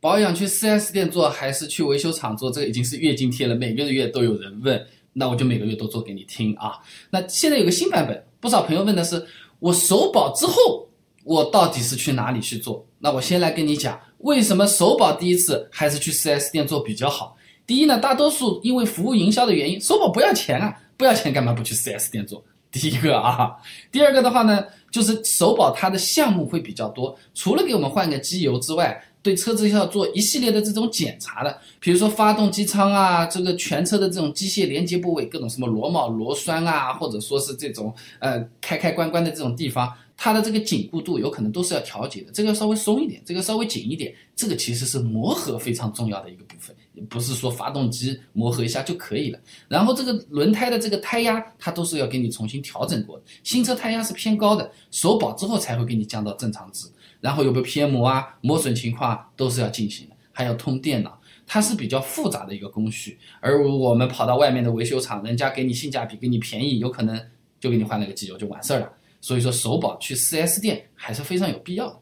保养去 4S 店做还是去维修厂做？这个已经是月经贴了，每个月都有人问，那我就每个月都做给你听啊。那现在有个新版本，不少朋友问的是，我首保之后，我到底是去哪里去做？那我先来跟你讲，为什么首保第一次还是去 4S 店做比较好？第一呢，大多数因为服务营销的原因，首保不要钱啊，不要钱干嘛不去 4S 店做？第一个啊，第二个的话呢，就是首保它的项目会比较多，除了给我们换个机油之外。对车子要做一系列的这种检查的，比如说发动机舱啊，这个全车的这种机械连接部位，各种什么螺帽、螺栓啊，或者说是这种呃开开关关的这种地方，它的这个紧固度有可能都是要调节的，这个要稍微松一点，这个稍微紧一点，这个其实是磨合非常重要的一个部分，不是说发动机磨合一下就可以了。然后这个轮胎的这个胎压，它都是要给你重新调整过的，新车胎压是偏高的，首保之后才会给你降到正常值。然后有没有偏磨啊、磨损情况都是要进行的，还要通电脑，它是比较复杂的一个工序。而我们跑到外面的维修厂，人家给你性价比，给你便宜，有可能就给你换了个机油就完事儿了。所以说首保去 4S 店还是非常有必要的。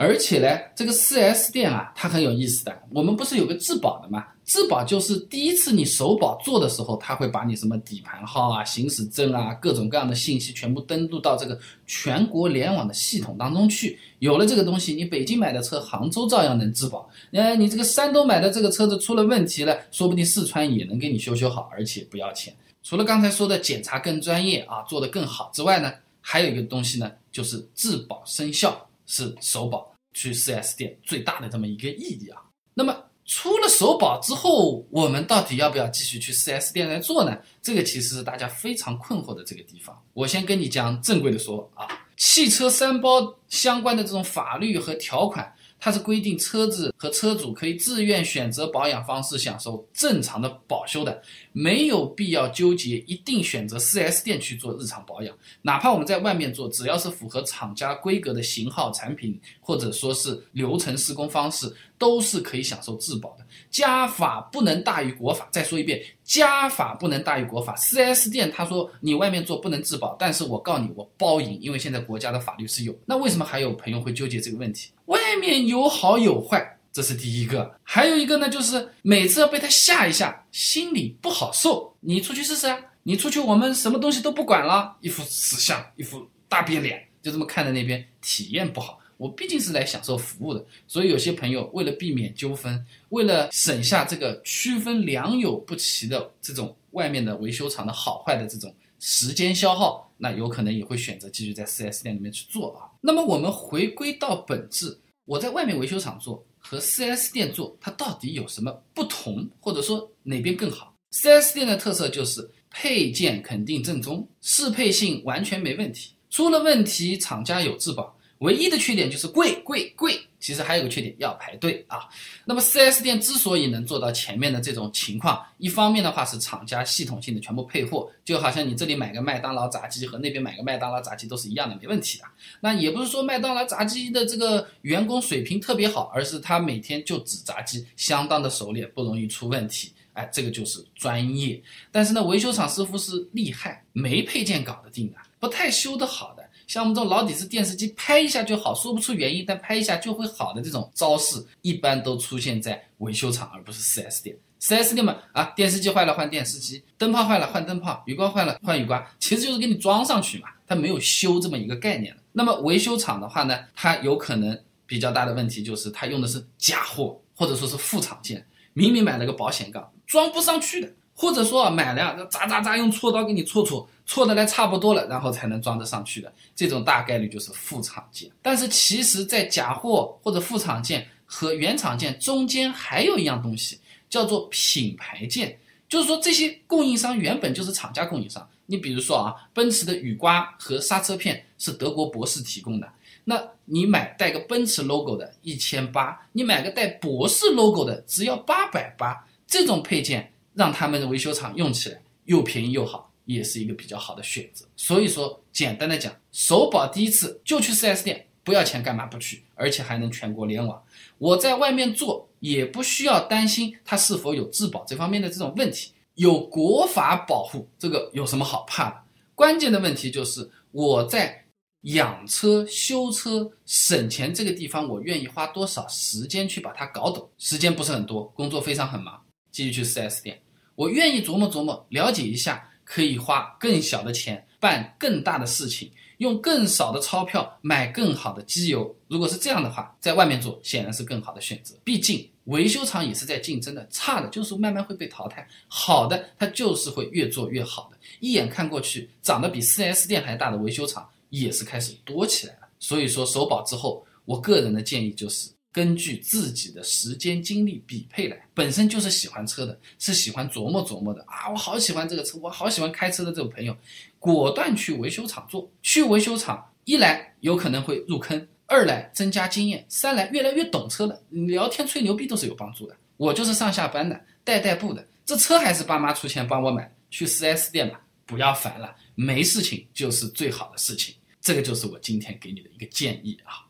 而且呢，这个 4S 店啊，它很有意思的。我们不是有个质保的吗？质保就是第一次你首保做的时候，它会把你什么底盘号啊、行驶证啊、各种各样的信息全部登录到这个全国联网的系统当中去。有了这个东西，你北京买的车，杭州照样能质保。呃，你这个山东买的这个车子出了问题了，说不定四川也能给你修修好，而且不要钱。除了刚才说的检查更专业啊，做得更好之外呢，还有一个东西呢，就是质保生效是首保。去 4S 店最大的这么一个意义啊，那么出了首保之后，我们到底要不要继续去 4S 店来做呢？这个其实是大家非常困惑的这个地方。我先跟你讲正规的说啊，汽车三包相关的这种法律和条款。它是规定车子和车主可以自愿选择保养方式，享受正常的保修的，没有必要纠结一定选择 4S 店去做日常保养。哪怕我们在外面做，只要是符合厂家规格的型号产品，或者说是流程施工方式，都是可以享受质保的。家法不能大于国法。再说一遍，家法不能大于国法。4S 店他说你外面做不能质保，但是我告诉你我包赢，因为现在国家的法律是有。那为什么还有朋友会纠结这个问题？外面有好有坏，这是第一个。还有一个呢，就是每次要被他吓一下，心里不好受。你出去试试啊！你出去，我们什么东西都不管了，一副死相，一副大变脸，就这么看着那边，体验不好。我毕竟是来享受服务的，所以有些朋友为了避免纠纷，为了省下这个区分良莠不齐的这种外面的维修厂的好坏的这种时间消耗，那有可能也会选择继续在 4S 店里面去做啊。那么我们回归到本质，我在外面维修厂做和 4S 店做，它到底有什么不同，或者说哪边更好？4S 店的特色就是配件肯定正宗，适配性完全没问题，出了问题厂家有质保。唯一的缺点就是贵贵贵，其实还有个缺点要排队啊。那么 4S 店之所以能做到前面的这种情况，一方面的话是厂家系统性的全部配货，就好像你这里买个麦当劳炸鸡和那边买个麦当劳炸鸡都是一样的，没问题的。那也不是说麦当劳炸鸡的这个员工水平特别好，而是他每天就只炸鸡，相当的熟练，不容易出问题。哎，这个就是专业。但是呢，维修厂师傅是厉害，没配件搞得定的，不太修得好的。像我们这种老底子电视机拍一下就好，说不出原因，但拍一下就会好的这种招式，一般都出现在维修厂，而不是 4S 店。4S 店嘛，啊，电视机坏了换电视机，灯泡坏了换灯泡，雨刮坏了换雨刮，其实就是给你装上去嘛，它没有修这么一个概念那么维修厂的话呢，它有可能比较大的问题就是它用的是假货，或者说是副厂件，明明买了个保险杠，装不上去的。或者说啊，买了扎扎扎用锉刀给你锉锉，锉的来差不多了，然后才能装得上去的，这种大概率就是副厂件。但是其实，在假货或者副厂件和原厂件中间还有一样东西，叫做品牌件，就是说这些供应商原本就是厂家供应商。你比如说啊，奔驰的雨刮和刹车片是德国博士提供的，那你买带个奔驰 logo 的，一千八；你买个带博士 logo 的，只要八百八。这种配件。让他们的维修厂用起来又便宜又好，也是一个比较好的选择。所以说，简单的讲，首保第一次就去 4S 店，不要钱干嘛不去？而且还能全国联网。我在外面做也不需要担心它是否有质保这方面的这种问题，有国法保护，这个有什么好怕的？关键的问题就是我在养车、修车、省钱这个地方，我愿意花多少时间去把它搞懂？时间不是很多，工作非常很忙，继续去 4S 店。我愿意琢磨琢磨，了解一下，可以花更小的钱办更大的事情，用更少的钞票买更好的机油。如果是这样的话，在外面做显然是更好的选择。毕竟维修厂也是在竞争的，差的就是慢慢会被淘汰，好的它就是会越做越好的。一眼看过去，长得比 4S 店还大的维修厂也是开始多起来了。所以说，首保之后，我个人的建议就是。根据自己的时间精力匹配来，本身就是喜欢车的，是喜欢琢磨琢磨的啊！我好喜欢这个车，我好喜欢开车的这种朋友，果断去维修厂做。去维修厂，一来有可能会入坑，二来增加经验，三来越来越懂车了。聊天吹牛逼都是有帮助的。我就是上下班的，代代步的，这车还是爸妈出钱帮我买。去 4S 店吧，不要烦了，没事情就是最好的事情。这个就是我今天给你的一个建议啊。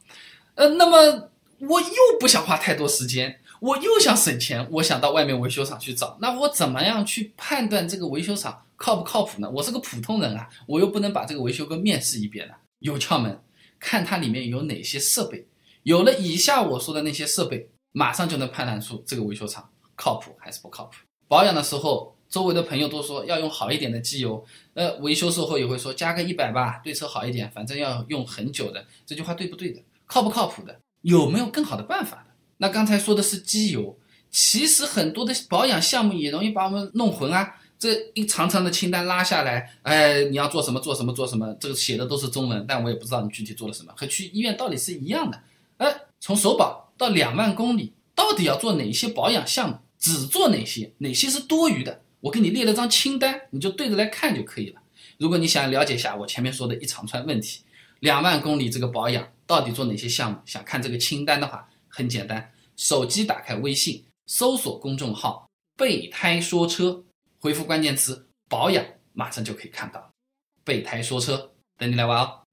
呃，那么。我又不想花太多时间，我又想省钱，我想到外面维修厂去找。那我怎么样去判断这个维修厂靠不靠谱呢？我是个普通人啊，我又不能把这个维修跟面试一遍呢。有窍门，看它里面有哪些设备，有了以下我说的那些设备，马上就能判断出这个维修厂靠谱还是不靠谱。保养的时候，周围的朋友都说要用好一点的机油，呃，维修售后也会说加个一百吧，对车好一点，反正要用很久的。这句话对不对的？靠不靠谱的？有没有更好的办法的？那刚才说的是机油，其实很多的保养项目也容易把我们弄混啊。这一长长的清单拉下来，哎，你要做什么做什么做什么，这个写的都是中文，但我也不知道你具体做了什么，和去医院到底是一样的。哎，从首保到两万公里，到底要做哪些保养项目？只做哪些？哪些是多余的？我给你列了张清单，你就对着来看就可以了。如果你想了解一下我前面说的一长串问题，两万公里这个保养。到底做哪些项目？想看这个清单的话，很简单，手机打开微信，搜索公众号“备胎说车”，回复关键词“保养”，马上就可以看到。备胎说车，等你来玩哦。